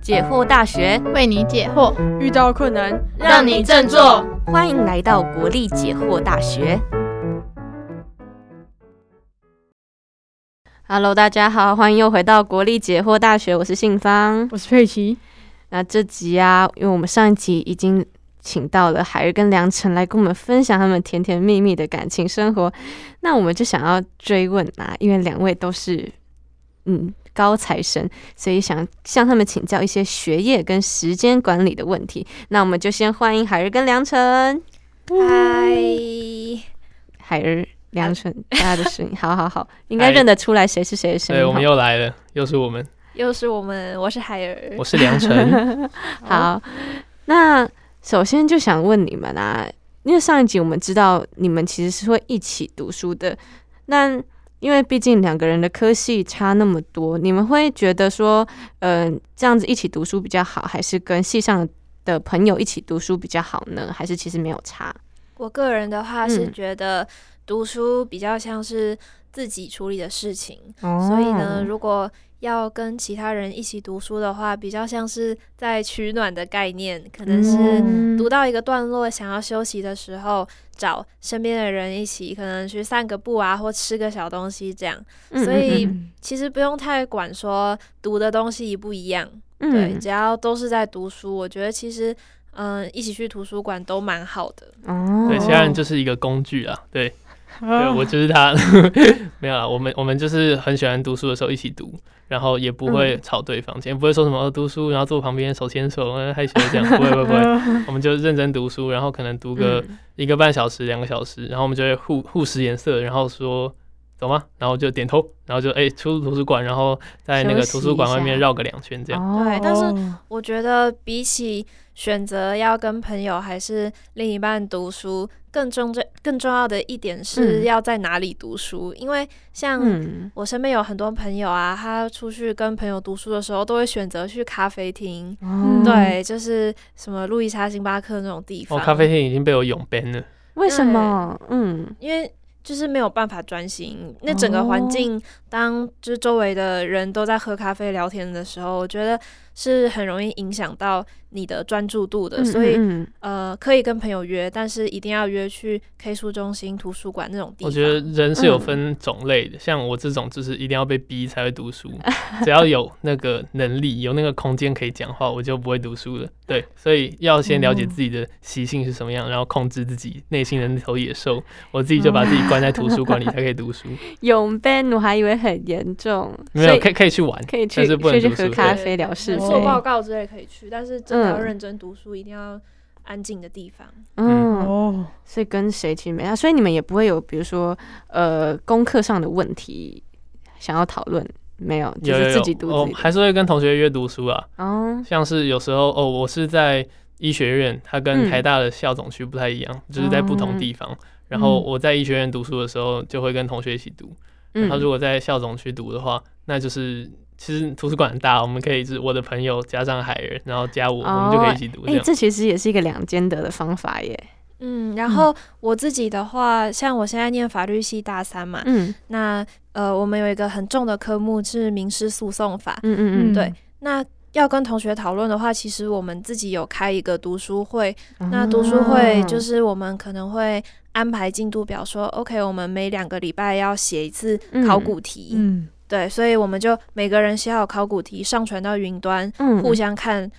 解惑大学为你解惑，遇到困难让你振作。欢迎来到国立解惑大学。Hello，大家好，欢迎又回到国立解惑大学，我是信芳，我是佩奇。那这集啊，因为我们上一集已经请到了海儿跟梁晨来跟我们分享他们甜甜蜜蜜的感情生活，那我们就想要追问啊，因为两位都是嗯高材生，所以想向他们请教一些学业跟时间管理的问题。那我们就先欢迎海儿跟梁晨。嗨，海儿、梁晨，大家的声音，好好好，应该认得出来谁是谁的声音。对，我们又来了，又是我们，又是我们，我是海儿，我是梁晨。好，那首先就想问你们啊，因为上一集我们知道你们其实是会一起读书的，那因为毕竟两个人的科系差那么多，你们会觉得说，嗯，这样子一起读书比较好，还是跟系上的朋友一起读书比较好呢？还是其实没有差？我个人的话是嗯觉得读书比较像是自己处理的事情，哦所以呢，如果要跟其他人一起读书的话，比较像是在取暖的概念，可能是嗯读到一个段落想要休息的时候，找身边的人一起，可能去散个步啊，或吃个小东西这样。嗯所以嗯其实不用太管说读的东西一不一样，嗯对，只要都是在读书，我觉得其实嗯、一起去图书馆都蛮好的。哦，对，其他人就是一个工具啊。对，对我就是他。没有啊，我们我们就是很喜欢读书的时候一起读，然后也不会嗯吵对方，也不会说什么哦读书，然后坐旁边手牵手，呃害羞这样，不会不会不会，我们就认真读书，然后可能读个嗯一个半小时、两个小时，然后我们就会互互使眼色，然后说走吗？然后就点头，然后就哎、出图书馆，然后在那个图书馆外面绕个两圈这样。哦对但是我觉得比起选择要跟朋友还是另一半读书，更重这更重要的一点是嗯要在哪里读书，因为像嗯我身边有很多朋友啊，他出去跟朋友读书的时候，都会选择去咖啡厅。哦，对，就是什么路易莎、星巴克那种地哦，方。咖啡厅已经被我永 ban 了。为什么？嗯因为就是没有办法专心。那整个环哦境，当就是周围的人都在喝咖啡聊天的时候，我觉得是很容易影响到你的专注度的。嗯所以，嗯呃，可以跟朋友约，但是一定要约去 K 书中心、图书馆那种地方。我觉得人是有嗯分种类的，像我这种就是一定要被逼才会读书，只要有那个能力、有那个空间可以讲话，我就不会读书了。对，所以要先了解自己的习性是什么样，然后控制自己内心的那头野兽。我自己就把自己关在图书馆里才可以读书，有 ban 我还以为很严重，没有可以可以去玩，可以去去喝咖啡聊是非呃做报告之类可以去，但是真的要嗯。认真读书，一定要安静的地方。嗯，哦，所以跟谁其实没差，所以你们也不会有比如说呃功课上的问题想要讨论，没有，就有有。是自己读有，哦自己，还是会跟同学约读书啊。的哦，像是有时候哦，我是在医学院，它跟嗯。台大的校总区不太一样，就是在不同地方。然后我在医学院读书的时候，就会跟同学一起读。然后如嗯果在校总区读的话，那就是其实图书馆很大，我们可以是我的朋友加上海人，然后加我，我们就可以一起读这哎，样。这其实也是一个两兼得的方法耶，嗯，然后我自己的话，像我现在念法律系大三嘛，嗯那呃，我们有一个很重的科目是民事诉讼法。嗯嗯嗯，对那要跟同学讨论的话，其实我们自己有开一个读书会。嗯那读书会就哦是我们可能会安排进度表说，OK，我们每两个礼拜要写一次考古题。嗯，对，所以我们就每个人写好考古题，上传到云端，嗯互相看。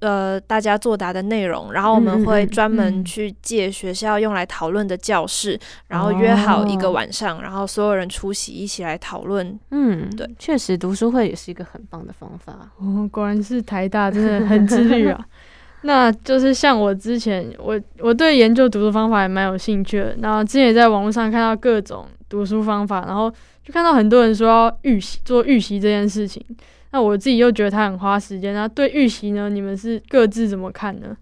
呃，大家作答的内容，然后我们会专门嗯去借学校用来讨论的教室，然后约好一个哦晚上，然后所有人出席一起来讨论。嗯，对，确实读书会也是一个很棒的方法。哦，果然是台大，真的很自律啊。那就是像我之前，我我对研究读书方法也蛮有兴趣的。然后之前也在网络上看到各种读书方法，然后就看到很多人说要预习做预习这件事情。那我自己又觉得它很花时间。那对预习呢，你们是各自怎么看呢？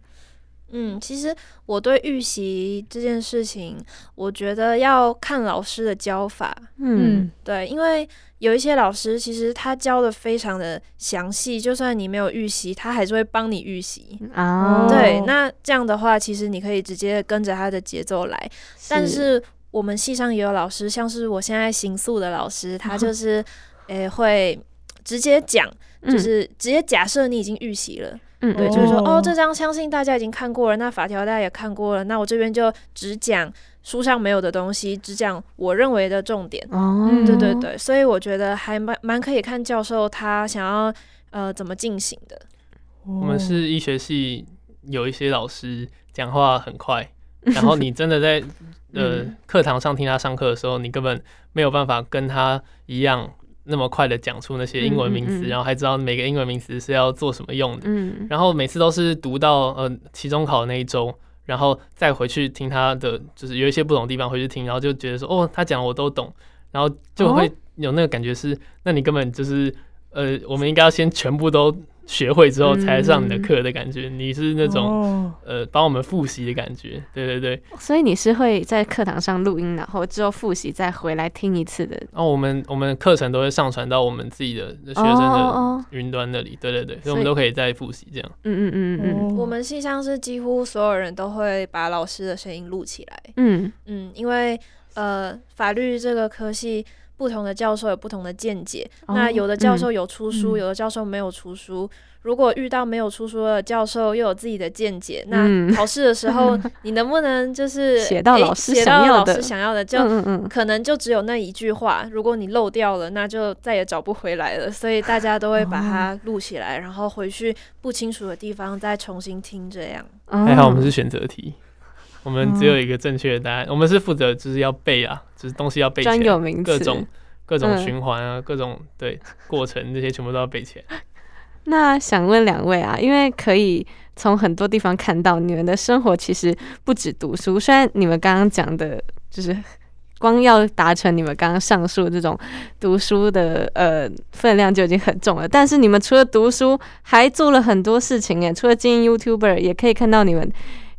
嗯，其实我对预习这件事情，我觉得要看老师的教法。嗯对，因为有一些老师其实他教的非常的详细，就算你没有预习，他还是会帮你预习。啊，对哦，那这样的话，其实你可以直接跟着他的节奏来。但是我们系上也有老师，像是我现在行宿的老师，他 就是诶、会直接讲。就是直接假设你已经预习了，嗯，对，嗯就是说哦哦，这张相信大家已经看过了，那法条大家也看过了，那我这边就只讲书上没有的东西，只讲我认为的重点。哦，嗯对对对，所以我觉得还蛮蛮可以看教授他想要呃怎么进行的。我我们是医学系，有一些老师讲话很快，然后你真的在呃嗯课堂上听他上课的时候，你根本没有办法跟他一样那么快的讲出那些英文名词，嗯嗯。嗯然后还知道每个英文名词是要做什么用的。嗯，然后每次都是读到呃期中考的那一周，然后再回去听他的，就是有一些不懂的地方回去听，然后就觉得说哦，他讲的我都懂，然后就会有那个感觉是，那你根本就是呃，我们应该要先全部都学会之后才上你的课的感觉，你是那种。哦呃，帮我们复习的感觉，对对对。所以你是会在课堂上录音，然后之后复习再回来听一次的然后我们我们课程都会上传到我们自己的学生的哦，云端那里，对对对，所以我们都可以再复习这样。嗯嗯嗯嗯哦我们系上是几乎所有人都会把老师的声音录起来，嗯嗯，因为呃法律这个科系。不同的教授有不同的见解，哦那有的教嗯。授有出书，嗯。有的教授没有出书。如果遇到没有出书的教授，又有自己的见解，嗯。那考试的时候，你能不能就是写到老师想要的。就嗯嗯可能就只有那一句话，如果你漏掉了，那就再也找不回来了。所以大家都会把它录起来，然后回去不清楚的地方再重新听，这样。嗯，还好我们是选择题，我们只有一个正确的答案，我们是负责就是要背啊，就是东西要背起来，专有名词各种各种嗯循环啊，各种对过程这些全部都要背起来。那想问两位啊，因为可以从很多地方看到你们的生活其实不止读书，虽然你们刚刚讲的就是光要达成你们刚刚上述这种读书的呃分量就已经很重了，但是你们除了读书，还做了很多事情诶，除了经营 YouTuber，也可以看到你们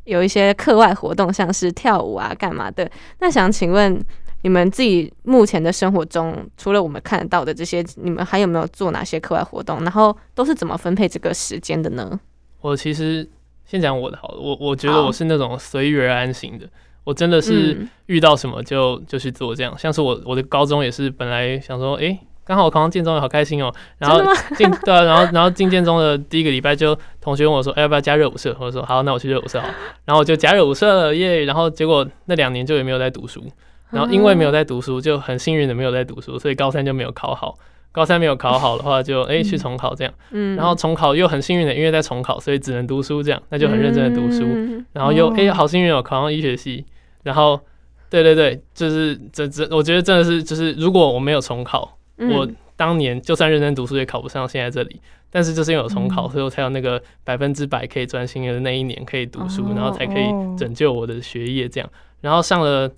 有一些课外活动，像是跳舞啊、干嘛的。那想请问。你们自己目前的生活中，除了我们看得到的这些，你们还有没有做哪些课外活动？然后都是怎么分配这个时间的呢？我其实先讲我的好了，我我觉得我是那种随遇而安型的，我真的是嗯遇到什么就就去做这样。像是我我的高中也是本来想说，诶，刚好我考上建中，好开心哦、然后进对啊，然后然后进建中的第一个礼拜就同学问我说，哎、要不要加热舞社？我说好，那我去热舞社好。然后我就加热舞社了耶。然后结果那两年就也没有在读书，然后因为没有在读书，就很幸运的没有在读书，所以高三就没有考好。高三没有考好的话就，诶去重考这样。嗯然后重考又很幸运的，因为在重考，所以只能读书这样，那就很认真的读书。嗯然后又哦诶好幸运哦，考上医学系。然后对对对，就是这这，我觉得真的是就是，如果我没有重考，嗯我当年就算认真读书也考不上现在这里。但是就是因为有重考，嗯所以我才有那个百分之百可以专心的那一年可以读书，哦然后才可以哦拯救我的学业这样。然后上了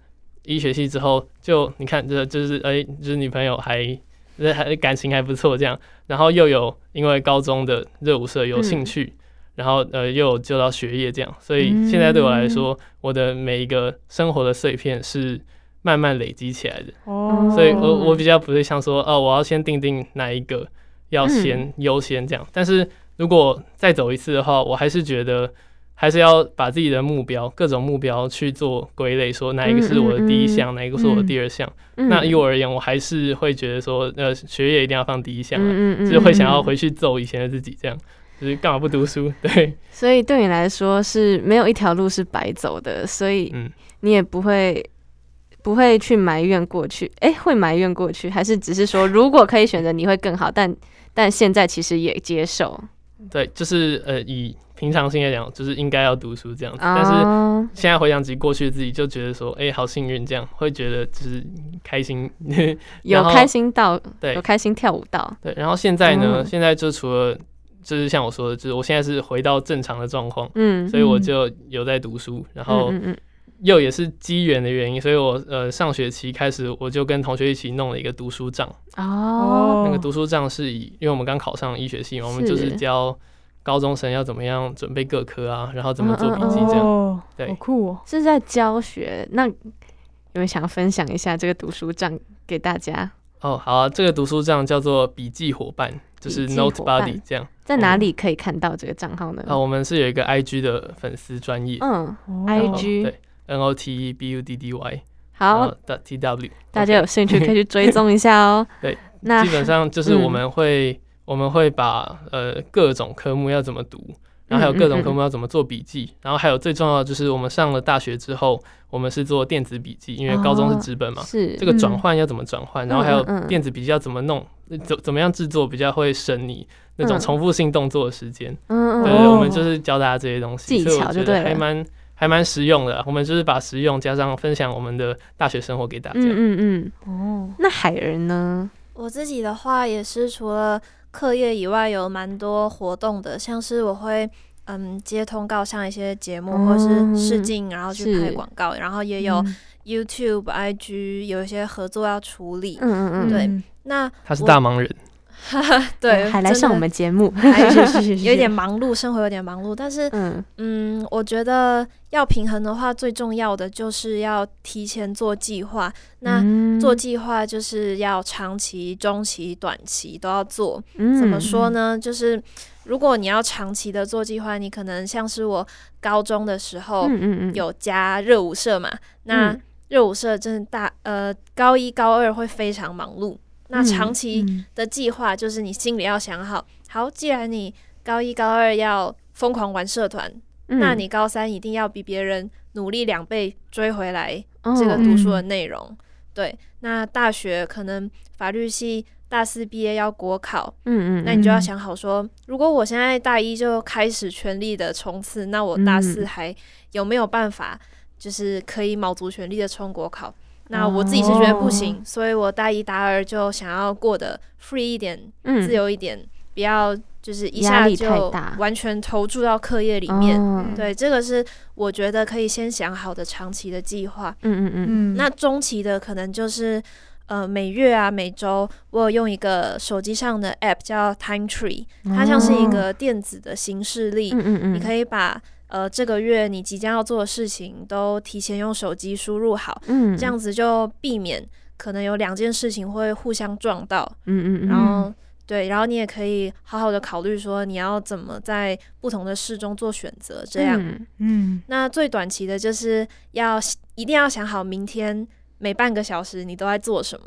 医学系之后，就你看，这就是哎、就是女朋友还。呃还感情还不错，这样，然后又有因为高中的热舞社有兴趣，然后呃又有就到学业这样，所以现在对我来说，我的每一个生活的碎片是慢慢累积起来的，哦，所以我我比较不是像说哦，我要先定定哪一个要先优先这样，但是如果再走一次的话，我还是觉得还是要把自己的目标各种目标去做归类，说哪一个是我的第一项，哪一个是我的第二项。嗯。那以我而言，我还是会觉得说，呃，学业一定要放第一项啊，嗯嗯就是会想要嗯回去揍以前的自己，这样就是干嘛不读书？对，所以对你来说是没有一条路是白走的，所以嗯，你也不会不会去埋怨过去，哎、会埋怨过去，还是只是说如果可以选择，你会更好，但但现在其实也接受，对，就是呃，以平常心来讲，就是应该要读书这样子，但是。啊现在回想起过去的自己，就觉得说，哎、好幸运，这样会觉得就是开心。有开心到，对。有开心跳舞到，对，然后现在呢，哦现在就除了就是像我说的，就是我现在是回到正常的状况，嗯，所以我嗯。就有在读书，然后又也是机缘的原因，所以我呃上学期开始我就跟同学一起弄了一个读书账。嗯哦，那个读书账是以，因为我们刚考上医学系嘛，我们就是是。教高中生要怎么样准备各科啊，然后怎么做笔记这样。哦，对。好酷哦，是在教学，那有没有想要分享一下这个读书账给大家？哦，好啊，这个读书账叫做笔记伙伴，就是 Note Buddy 这样。在哪里可以看到这个账号呢？啊，我们是有一个 IG 的粉丝专业。嗯，IG 对 N O T E B U D D Y，好，的 T W，大家有兴趣可以去追踪一下哦。对，那基本上就是嗯。我们会，我们会把呃各种科目要怎么读，然后还有各种科目要怎么做笔记，然后还有最重要的就是我们上了大学之后，我们是做电子笔记，因为高中是纸本嘛，是这个转换要怎么转换，然后还有电子笔记要怎么弄，怎怎么样制作比较会省你那种嗯重复性动作的时间。嗯对，哦我们就是教大家这些东西，技所以我觉得巧就对了还蛮还蛮实用的啊。我们就是把实用加上分享我们的大学生活给大家。嗯嗯嗯。哦，那海儿呢？我自己的话也是除了课业以外，有蛮多活动的，像是我会嗯接通告上一些节目，或是试镜，然后去拍广告，然后也有嗯。YouTube、IG 有一一些合作要处理。嗯嗯嗯，对嗯。那他是大忙人，对，还来上我们节目。有点忙碌，生活有点忙碌，但是嗯嗯，我觉得要平衡的话，最重要的就是要提前做计划。那嗯做计划就是要长期、中期、短期都要做。嗯怎么说呢？就是如果你要长期的做计划，你可能像是我高中的时候嗯嗯嗯，有加热舞社嘛，那嗯热舞社真的大呃高一高二会非常忙碌。那嗯长期嗯。的计划就是你心里要想好，好，既然你高一高二要疯狂玩社团，嗯。那你高三一定要比别人努力两倍追回来哦这个读书的内容。对，那大学可能法律系大四毕业要国考，嗯嗯，那你就要嗯想好说，如果我现在大一就开始全力的冲刺，那我大四嗯。还有没有办法，就是可以卯足全力的冲国考？那我自己是觉得不行，哦所以我大一大二就想要过得 free 一点，嗯自由一点，不要就是一下就完全投注到课业里面。哦对，这个是我觉得可以先想好的长期的计划。嗯嗯嗯嗯，那中期的可能就是呃每月啊每周，我有用一个手机上的 app 叫 Time Tree，它像是一个电子的行事历，嗯嗯嗯，你可以把呃这个月你即将要做的事情都提前用手机输入好，嗯这样子就避免可能有两件事情会互相撞到，嗯嗯嗯，然后。对，然后你也可以好好的考虑说你要怎么在不同的事中做选择，这样。嗯嗯那最短期的就是要一定要想好明天每半个小时你都在做什么。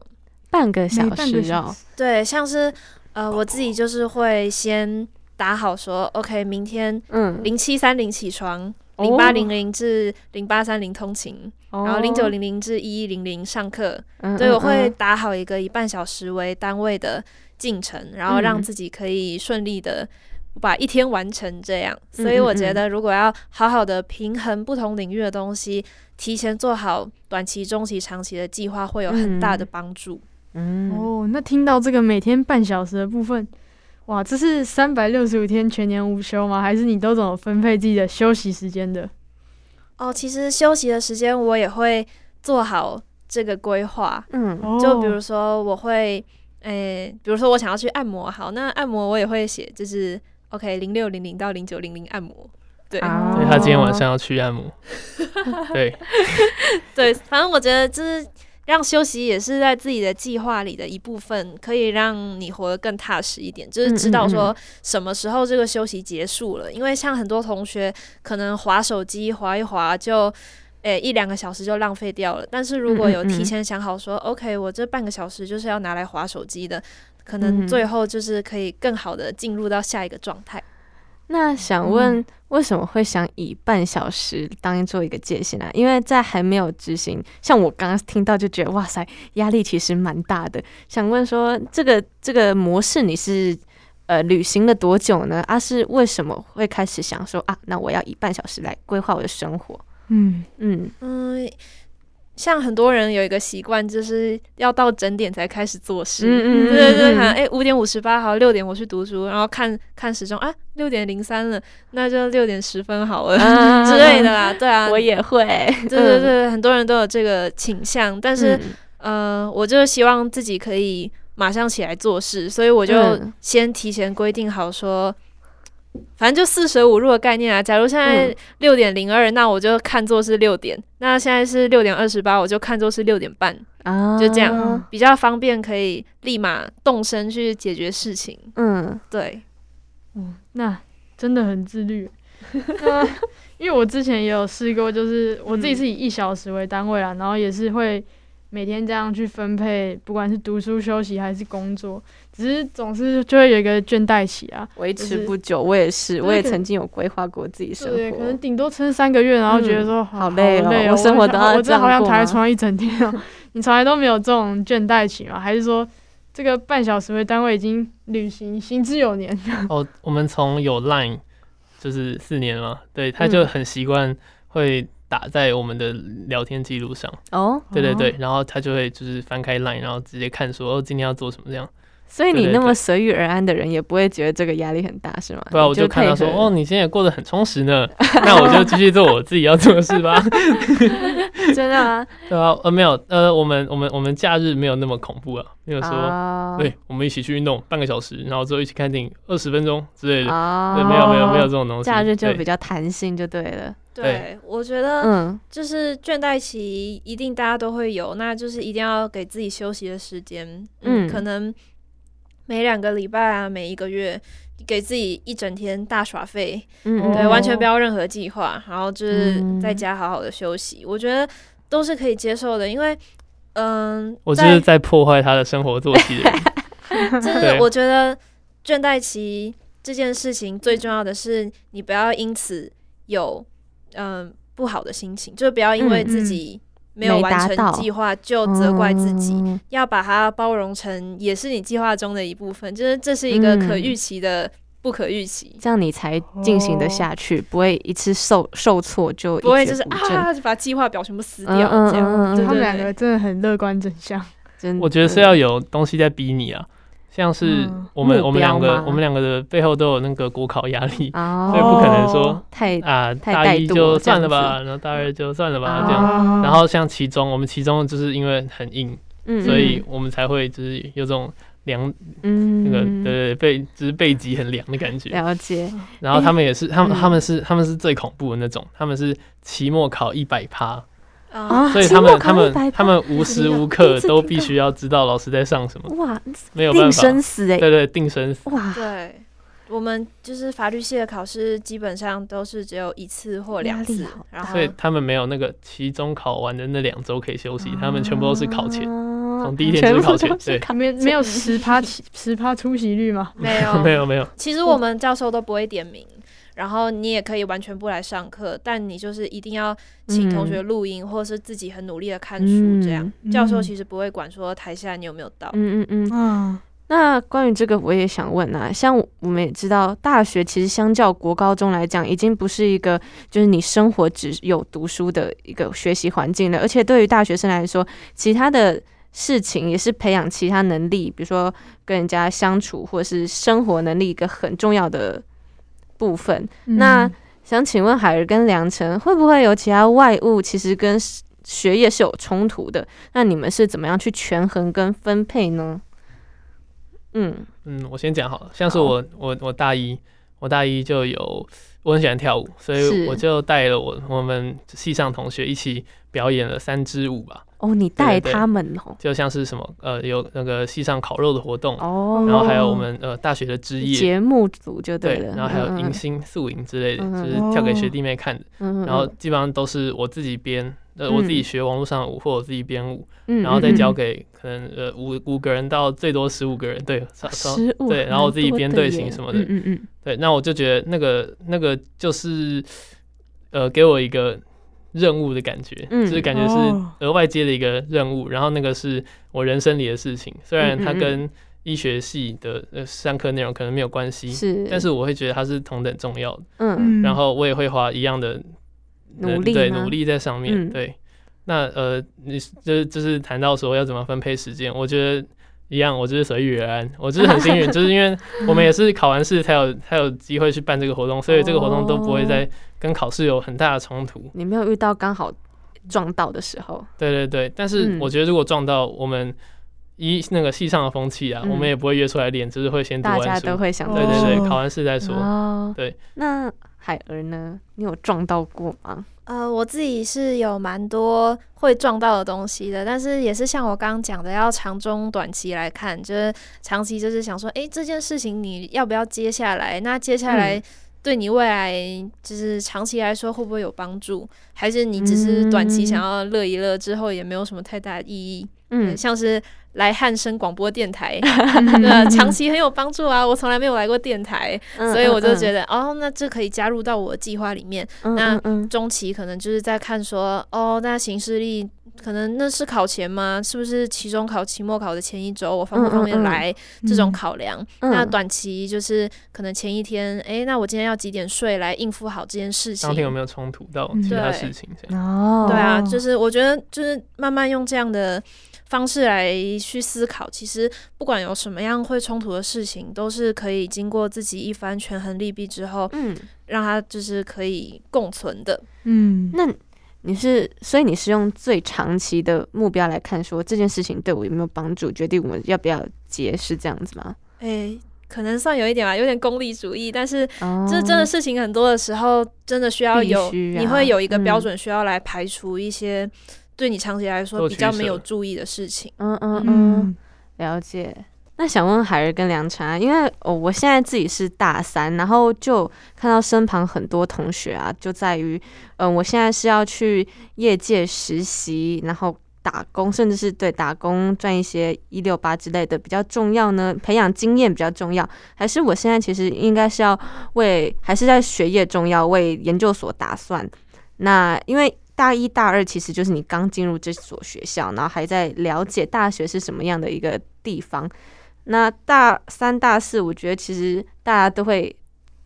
半个小每半个时哦，小时对，像是呃我自己就是会先打好说，OK，明天嗯，零七三零起床，哦零八零零至零八三零通勤，然然后零九零零至一一零零上课。嗯，对，嗯我会嗯打好一个以半小时为单位的进程，然后让嗯自己可以顺利的把一天完成这样。嗯所以我嗯嗯觉得，如果要好好的平衡不同领域的东西，提前做好短期、中期、长期的计划，会有很大的嗯帮助。嗯哦，那听到这个每天半小时的部分，哇，这是三百六十五天全年无休吗？还是你都怎么分配自己的休息时间的？哦，其实休息的时间我也会做好这个规划。嗯哦就比如说，我会，诶、比如说我想要去按摩，好，那按摩我也会写，就是 OK 零六零零到零九零零按摩。对、所以他今天晚上要去按摩。对，对，反正我觉得就是让休息也是在自己的计划里的一部分，可以让你活得更踏实一点，就是知道嗯说什么时候这个休息结束了。因为像很多同学可能划手机划一划就。诶、一两个小时就浪费掉了。但是如果有提前想好说、o k 我这半个小时就是要拿来划手机的，可嗯能最后就是可以更好的进入到下一个状态。那想问，为什么会想以半小时当做一个界限啊？因为在还没有执行，像我刚刚听到就觉得哇塞，压力其实蛮大的。想问说，这个这个模式你是呃旅行了多久呢？啊，是为什么会开始想说啊，那我要以半小时来规划我的生活？嗯，嗯嗯，像很多人有一个习惯，就是要到整点才开始做事。嗯嗯对对对，嗯可能哎五点五十八好，六点我去读书，然后看看时钟啊，六点零三了，那就六点十分好了、啊 之类的啦。对啊，我也会，对对对，很多人都有这个倾向，但是、嗯呃，我就希望自己可以马上起来做事，所以我就嗯先提前规定好说。反正就四舍五入的概念啊。假如现在嗯六点零二，那我就看作是六点；那现在是六点二十八，我就看作是六点半，啊，就这样，比较方便，可以立马动身去解决事情。嗯对，嗯，那真的很自律。那因为我之前也有试过，就是我自己是以一小时为单位啦，然后也是会每天这样去分配，不管是读书、休息还是工作，只是总是就会有一个倦怠期啊。维持不久，我也是，对我也曾经有规划过自己生对，可能活。顶多撑三个月，然后觉得说、嗯好好累哦累我生活都要这样我真的好想躺在床上一整天哦。你从来都没有这种倦怠期吗？还是说这个半小时为单位已经履行行之有年？哦，我们从有 Line 就是四年了嘛，对，他就嗯很习惯会打在我们的聊天记录上，哦，对对对，然后他就会就是翻开 Line，然后直接看说哦今天要做什么这样，所以你那么随遇而安的人，也不会觉得这个压力很大，是吗？对啊我就看到说哦你现在也过得很充实呢，那我就继续做我自己要做的事吧，真的吗？对啊，呃没有，呃我们我们我们假日没有那么恐怖啊，没有说。哦对，我们一起去运动半个小时，然后之后一起看电影二十分钟之类的。哦对，没有没有没有这种东西。假日就比较弹性就对了。对对，我觉得嗯就是倦怠期一定大家都会有，那就是一定要给自己休息的时间。嗯嗯，可能每两个礼拜啊，每一个月给自己一整天大耍废，嗯，对，哦完全不要任何计划，然后就是嗯。在家好好的休息，我觉得都是可以接受的，因为嗯，我就是在破坏他的生活作息。就是我觉得倦怠期这件事情最重要的是，你不要因此有嗯、不好的心情，就不要因为嗯自己没有没完成计划就责怪自己，嗯要把它包容成也是你计划中的一部分，就是这是一个可嗯预期的不可预期。这样你才进行的下去，不会一次受受挫就不会就是啊，就把计划表全部撕嗯掉嗯这样。嗯嗯他们两个真的很乐观真相。真我觉得是要有东西在逼你啊，像是嗯我们、目我们两个我们两个的背后都有那个国考压力哦，所以不可能说太啊，太大一就算了吧，然后大二就算了吧，哦。这样。啊然后像其中，我们其中就是因为很硬，嗯，所以我们才会就是有这种凉嗯。那个对对对背就是背脊很凉的感觉。了解，然后他们也是，他们嗯。他们是他们是最恐怖的那种，他们是期末考一百趴，啊，所以他们他们他们无时无刻都必须要知道老师在上什么，哇，没有办法，生死哎，对对，定生死。哇，对，我们就是法律系的考试，基本上都是只有一次或两次然后所以他们没有那个期中考完的那两周可以休息，他们全部都是考前，啊从第一天就是考前对没没有十趴起十趴出席率吗？没有 没有没有，其实我们教授都不会点名，然后你也可以完全不来上课，但你就是一定要请同学录音，或者是自己很努力的看书，这样、嗯教授其实不会管说台下你有没有到。嗯嗯嗯。嗯，那关于这个，我也想问啊，像我们也知道，大学其实相较国高中来讲，已经不是一个就是你生活只有读书的一个学习环境了，而且对于大学生来说，其他的事情也是培养其他能力，比如说跟人家相处或者是生活能力一个很重要的部分。那想请问海儿跟梁晨，会不会有其他外物其实跟学业是有冲突的？那你们是怎么样去权衡跟分配呢？嗯嗯，我先讲好了，像是我我我大一，我大一就有我很喜欢跳舞，所以我就带了我我们系上同学一起表演了三支舞吧，哦，你带他们哦，就像是什么呃有那个系上烤肉的活动，哦，然后还有我们呃大学的之夜。节目组就对了，，然后还有嗯迎新、宿营之类的，嗯就是跳给学弟妹看的。嗯，然后基本上都是我自己编，呃，我自己嗯。学网络上的舞，或我自己编舞，嗯，然后再嗯交给可能呃五五个人到最多十五个人，对，十五对，然后我自己编队形什么的，嗯嗯。嗯，对，那我就觉得那个那个就是呃给我一个任务的感觉，嗯就是感觉是哦。额外接的一个任务，然后那个是我人生里的事情，虽然它跟医学系的呃上课内容可能没有关系，是，但是我会觉得它是同等重要的，嗯。然后我也会花一样的呃努力对努力在上面，嗯。对。那呃，你就是就是谈到说要怎么分配时间，我觉得一样，我就是随遇而安，我就是很幸运，就是因为我们也是考完试才有才有机会去办这个活动，所以这个活动都不会哦。再跟考试有很大的冲突。你没有遇到刚好撞到的时候，对对对，但是嗯。我觉得如果撞到我们一那个系上的风气啊，嗯我们也不会约出来练，就是会先读大完书。家都会想对对对，哦考完试再说。哦，对，那海儿呢？你有撞到过吗？呃，我自己是有蛮多会撞到的东西的，但是也是像我刚刚讲的，要长中短期来看，就是长期就是想说，诶，这件事情你要不要接下来？那接下来，对你未来就是长期来说会不会有帮助，还是你只是短期想要乐一乐，之后也没有什么太大的意义？嗯，像是来汉声广播电台，呃，长期很有帮助啊。我从来没有来过电台，所以我就觉得，哦，那这可以加入到我的计划里面。那中期可能就是在看说，哦，那行事历。可能那是考前吗？是不是期中考、期末考的前一周，我方不方便来？这种考量。那短期就是可能前一天，哎，那我今天要几点睡来应付好这件事情？当天有没有冲突到其他事情？哦，对啊，就是我觉得就是慢慢用这样的方式来去思考，其实不管有什么样会冲突的事情，都是可以经过自己一番权衡利弊之后，嗯，让它就是可以共存的。嗯，那。你是，所以你是用最长期的目标来看，说这件事情对我有没有帮助，决定我们要不要结，是这样子吗？哎，可能算有一点吧，有点功利主义。但是，这真的事情很多的时候，真的需要有，你会有一个标准需要来排除一些对你长期来说比较没有注意的事情。嗯嗯嗯，了解。那想问海儿跟梁晨，因为哦，我现在自己是大三，然后就看到身旁很多同学啊，就在于，嗯，我现在是要去业界实习，然后打工，甚至是对打工赚一些一六八之类的比较重要呢？培养经验比较重要，还是我现在其实应该是要为，还是在学业重要，为研究所打算？那因为大一、大二其实就是你刚进入这所学校，然后还在了解大学是什么样的一个地方。那大三、大四，我觉得其实大家都会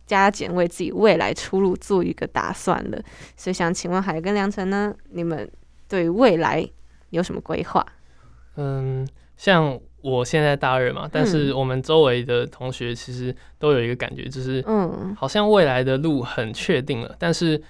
加减为自己未来出路做一个打算的，所以想请问海跟梁晨呢，你们对未来有什么规划？嗯，像我现在大二嘛，但是我们周围的同学其实都有一个感觉，就是嗯，好像未来的路很确定了，但是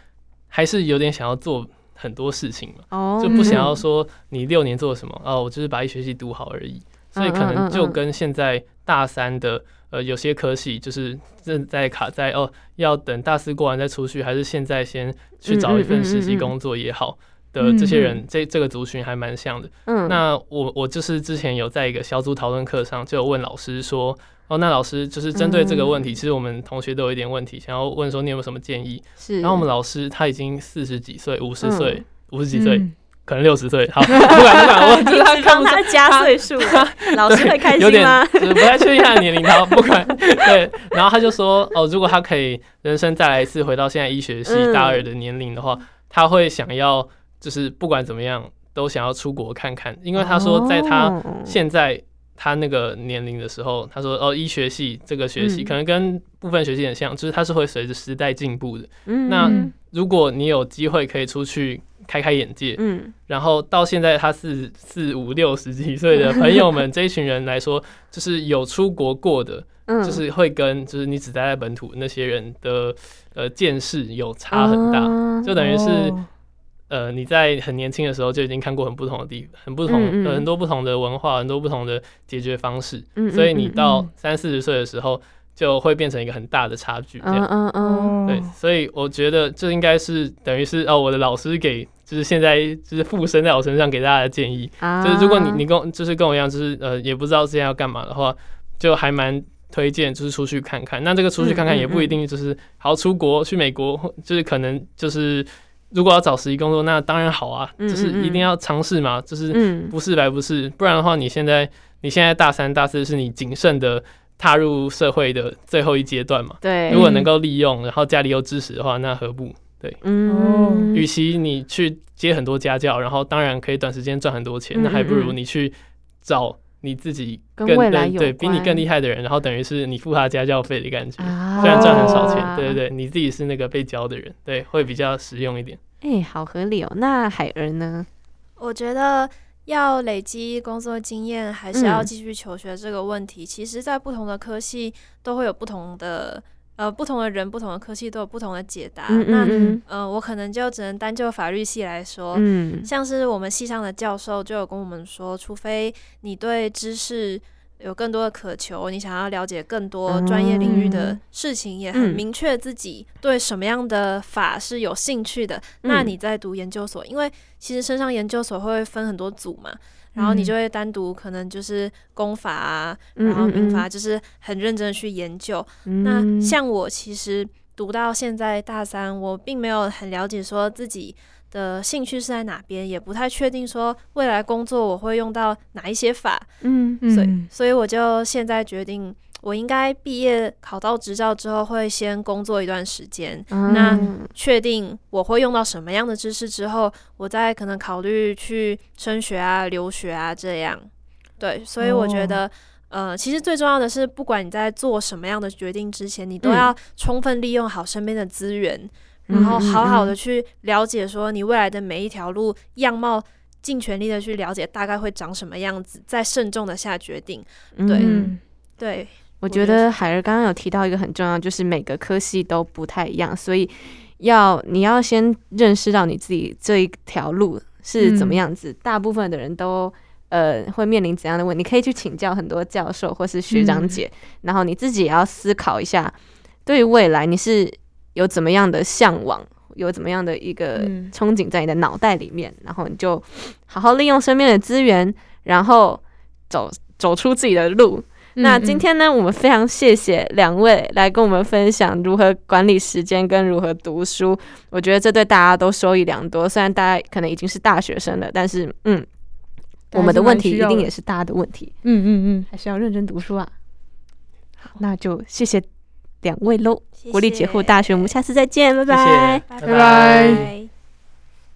还是有点想要做很多事情嘛，哦，就不想要说你六年做什么哦，我就是把一学期读好而已。所以可能就跟现在大三的呃有些科系就是正在卡在哦，要等大四过完再出去，还是现在先去找一份实习工作也好的这些人，这这个族群还蛮像的。嗯，那我我就是之前有在一个小组讨论课上就有问老师说，哦，那老师就是针对这个问题，其实我们同学都有一点问题，想要问说你有没有什么建议？是，然后我们老师他已经四十几岁，五十岁，五十几岁。可能六十岁，好，不管不管，我就是他看他加岁数，老师会开心吗？不太确定他的年龄，好，不管对，然后他就说，哦，如果他可以人生再来一次，回到现在医学系大二的年龄的话，他会想要，就是不管怎么样，都想要出国看看，因为他说，在他现在他那个年龄的时候，他说，哦，医学系这个学习可能跟部分学习很像，就是它是会随着时代进步的。那如果你有机会可以出去。开开眼界，嗯，然后到现在他是四五六十几岁的朋友们这一群人来说，就是有出国过的，嗯，就是会跟就是你只待在本土那些人的呃见识有差很大，就等于是呃你在很年轻的时候就已经看过很不同的地，很不同很多不同的文化，很多不同的解决方式，所以你到三四十岁的时候。就会变成一个很大的差距，这样，嗯嗯。对，所以我觉得这应该是等于是哦，我的老师给就是现在就是附身在我身上给大家的建议，就是如果你你跟就是跟我一样，就是呃也不知道之前要干嘛的话，就还蛮推荐就是出去看看。那这个出去看看也不一定就是好出国去美国，就是可能就是如果要找实习工作，那当然好啊，就是一定要尝试嘛，就是不试白不试，不然的话你现在你现在大三大四是你谨慎的。踏入社会的最后一阶段嘛，对，如果能够利用，然后家里又支持的话，那何不？对，嗯，与其你去接很多家教，然后当然可以短时间赚很多钱，那还不如你去找你自己更对比你更厉害的人，然后等于是你付他家教费的感觉，虽然赚很少钱，对对对，你自己是那个被教的人，对，会比较实用一点。哎，好合理哦。那海儿呢？我觉得。要累积工作经验，还是要继续求学？这个问题，其实，在不同的科系都会有不同的呃，不同的人，不同的科系都有不同的解答。那呃，我可能就只能单就法律系来说，像是我们系上的教授就有跟我们说，除非你对知识。有更多的渴求，你想要了解更多专业领域的事情，也很明确自己对什么样的法是有兴趣的。那你在读研究所，因为其实升上研究所会分很多组嘛，然后你就会单独可能就是公法啊，然后民法，就是很认真的去研究。那像我其实读到现在大三，我并没有很了解说自己的兴趣是在哪边，也不太确定说未来工作我会用到哪一些法，嗯所以嗯。所以我就现在决定，我应该毕业考到执照之后，会先工作一段时间，那嗯确定我会用到什么样的知识之后，我再可能考虑去升学啊、留学啊这样。对，所以我觉得，呃，其实最重要的是，不管你在做什么样的决定之前，你都嗯要充分利用好身边的资源，嗯然后好好嗯的去了解说你未来的每一条路样貌。尽全力的去了解大概会长什么样子，再慎重的下决定。对对，我觉得得海儿刚刚有提到一个很重要，就是每个科系都不太一样，所以要你要先认识到你自己这一条路是怎么嗯样子。大部分的人都呃会面临怎样的问题，你可以去请教很多教授或是学长嗯姐，然后你自己也要思考一下，对于未来你是有怎么样的向往。有怎么样的一个嗯憧憬在你的脑袋里面，然后你就好好利用身边的资源，然后走走出自己的路，那嗯今天呢，我们非常谢谢两位来跟我们分享如何管理时间跟如何读书。我觉得这对大家都收益良多。虽然大家可能已经是大学生了，但是嗯，我们的问题一定也是大家的问题，嗯嗯嗯，还是要认真读书啊。好，那就谢谢两位喽。谢国立解惑大学，我们下次再见。拜拜拜拜